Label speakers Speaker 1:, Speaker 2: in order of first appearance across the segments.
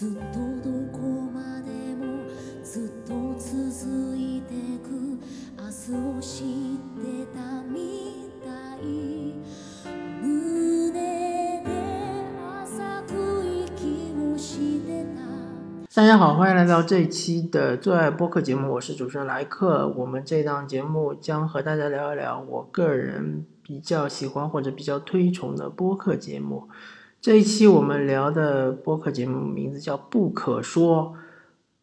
Speaker 1: 大家好，欢迎来到这一期的最爱播客节目，我是主持人莱克。我们这档节目将和大家聊一聊我个人比较喜欢或者比较推崇的播客节目。这一期我们聊的播客节目名字叫《不可说》，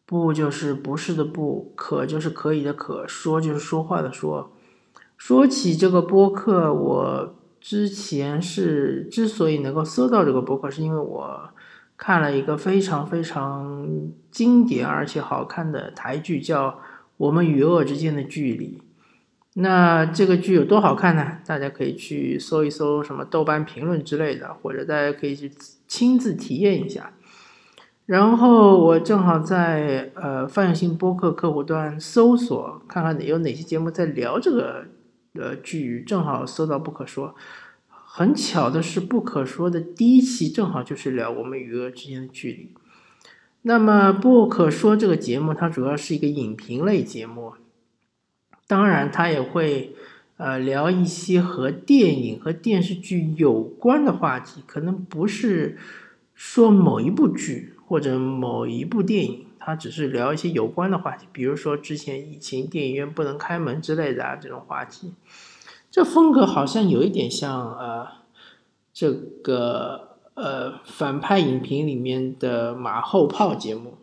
Speaker 1: 不就是不是的不，可就是可以的可，说就是说话的说。说起这个播客，我之前是之所以能够搜到这个播客，是因为我。看了一个非常非常经典而且好看的台剧，叫《我们与恶之间的距离》。那这个剧有多好看呢？大家可以去搜一搜什么豆瓣评论之类的，或者大家可以去亲自体验一下。然后我正好在呃泛用性播客客户端搜索，看看有哪些节目在聊这个呃剧，正好搜到不可说。很巧的是，不可说的第一期正好就是聊我们与鹅之间的距离。那么，不可说这个节目，它主要是一个影评类节目，当然，他也会呃聊一些和电影和电视剧有关的话题，可能不是说某一部剧或者某一部电影，他只是聊一些有关的话题，比如说之前疫情电影院不能开门之类的啊这种话题。这风格好像有一点像呃，这个呃反派影评里面的马后炮节目，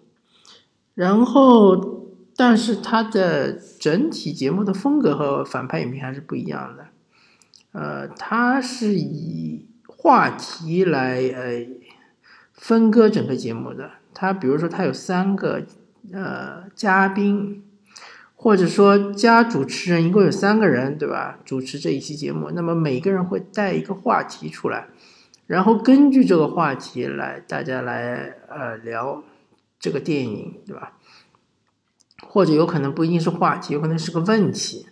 Speaker 1: 然后但是它的整体节目的风格和反派影评还是不一样的，呃，它是以话题来呃分割整个节目的，它比如说它有三个呃嘉宾。或者说加主持人一共有三个人，对吧？主持这一期节目，那么每个人会带一个话题出来，然后根据这个话题来，大家来呃聊这个电影，对吧？或者有可能不一定是话题，有可能是个问题。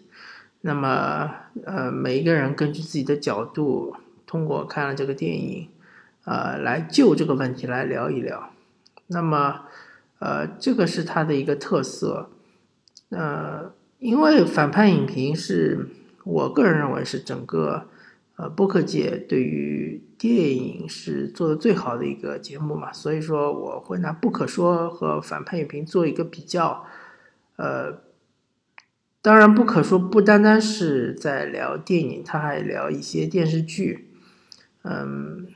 Speaker 1: 那么呃，每一个人根据自己的角度，通过看了这个电影，呃，来就这个问题来聊一聊。那么呃，这个是它的一个特色。呃，因为反派影评是我个人认为是整个呃播客界对于电影是做的最好的一个节目嘛，所以说我会拿不可说和反派影评做一个比较。呃，当然不可说不单单是在聊电影，他还聊一些电视剧，嗯，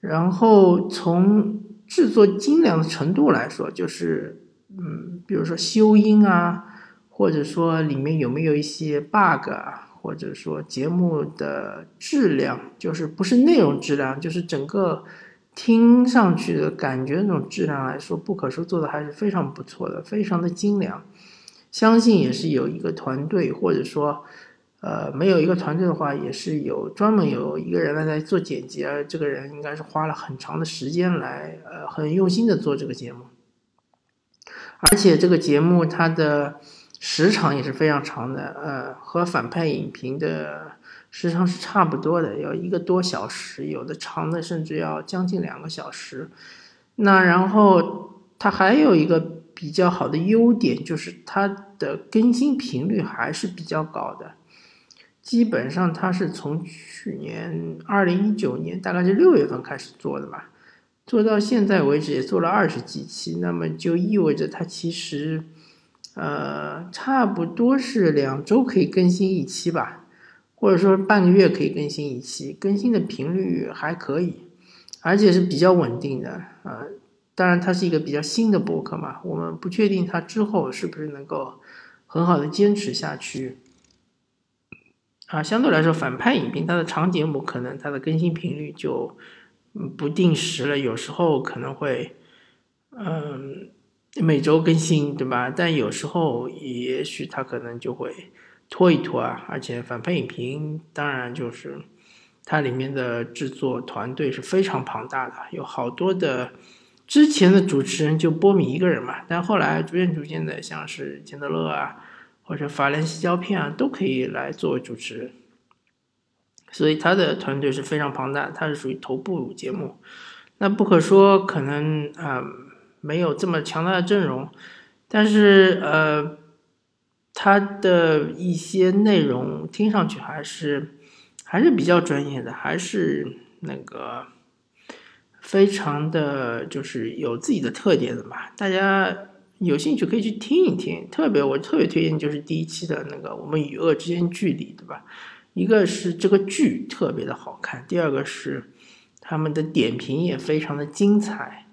Speaker 1: 然后从制作精良的程度来说，就是。嗯，比如说修音啊，或者说里面有没有一些 bug 啊，或者说节目的质量，就是不是内容质量，就是整个听上去的感觉那种质量来说，不可说做的还是非常不错的，非常的精良。相信也是有一个团队，或者说呃没有一个团队的话，也是有专门有一个人来在做剪辑，而这个人应该是花了很长的时间来呃很用心的做这个节目。而且这个节目它的时长也是非常长的，呃，和反派影评的时长是差不多的，要一个多小时，有的长的甚至要将近两个小时。那然后它还有一个比较好的优点，就是它的更新频率还是比较高的，基本上它是从去年二零一九年大概是六月份开始做的吧。做到现在为止也做了二十几期，那么就意味着它其实，呃，差不多是两周可以更新一期吧，或者说半个月可以更新一期，更新的频率还可以，而且是比较稳定的啊。当然，它是一个比较新的博客嘛，我们不确定它之后是不是能够很好的坚持下去。啊，相对来说，反派影评它的长节目可能它的更新频率就。不定时了，有时候可能会，嗯，每周更新，对吧？但有时候也许它可能就会拖一拖啊。而且反派影评当然就是它里面的制作团队是非常庞大的，有好多的之前的主持人就波米一个人嘛，但后来逐渐逐渐的，像是钱德勒啊，或者法兰西胶片啊，都可以来作为主持人。所以他的团队是非常庞大，他是属于头部节目。那不可说可能啊没有这么强大的阵容，但是呃他的一些内容听上去还是还是比较专业的，还是那个非常的就是有自己的特点的嘛，大家有兴趣可以去听一听。特别我特别推荐就是第一期的那个《我们与恶之间距离》，对吧？一个是这个剧特别的好看，第二个是他们的点评也非常的精彩。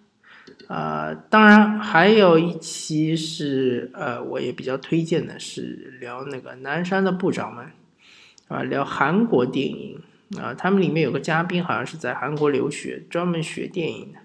Speaker 1: 呃，当然还有一期是呃，我也比较推荐的是聊那个南山的部长们啊，聊韩国电影啊，他们里面有个嘉宾好像是在韩国留学，专门学电影的，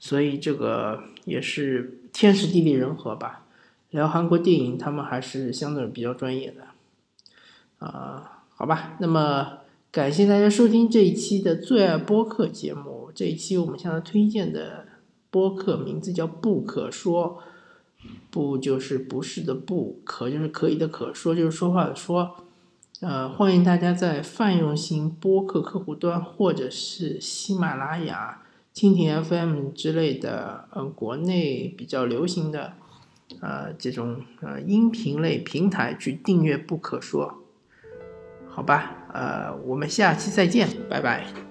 Speaker 1: 所以这个也是天时地利人和吧。聊韩国电影，他们还是相对比较专业的啊，好吧。那么感谢大家收听这一期的最爱播客节目，这一期我们向他推荐的。播客名字叫不可说，不就是不是的不，可就是可以的可，说就是说话的说。呃，欢迎大家在泛用型播客客户端或者是喜马拉雅、蜻蜓 FM 之类的，呃，国内比较流行的呃这种呃音频类平台去订阅不可说，好吧？呃，我们下期再见，拜拜。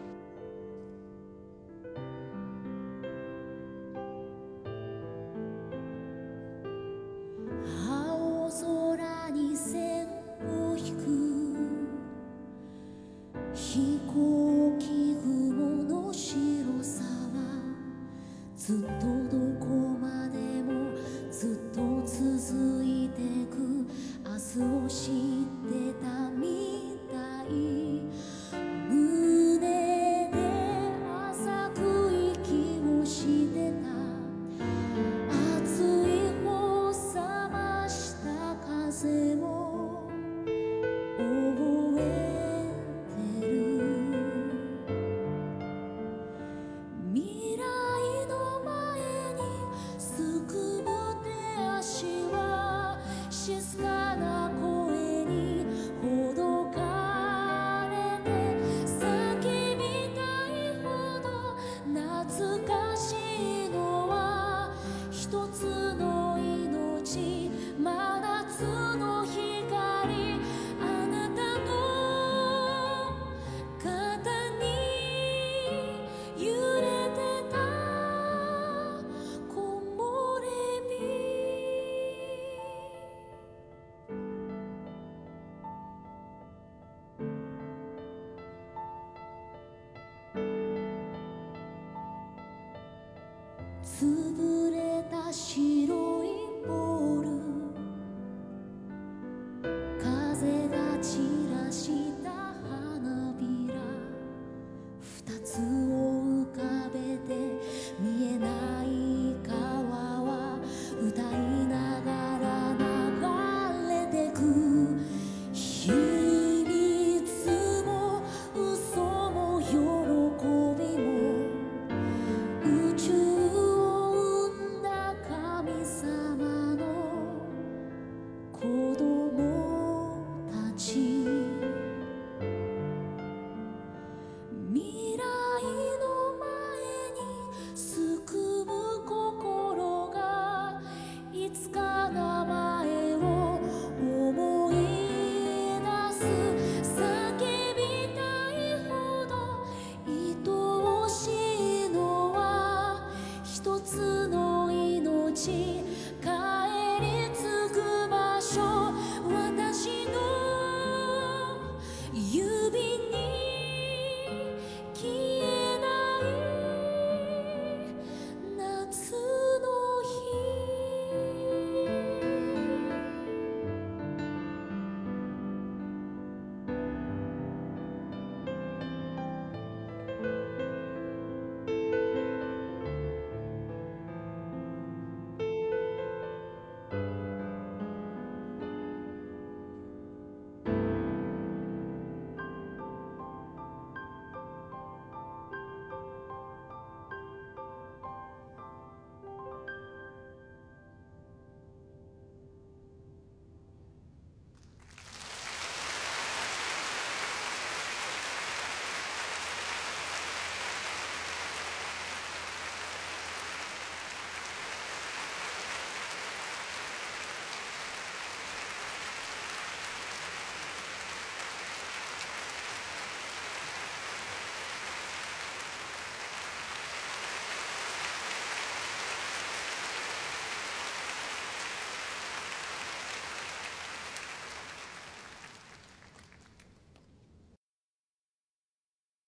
Speaker 1: ず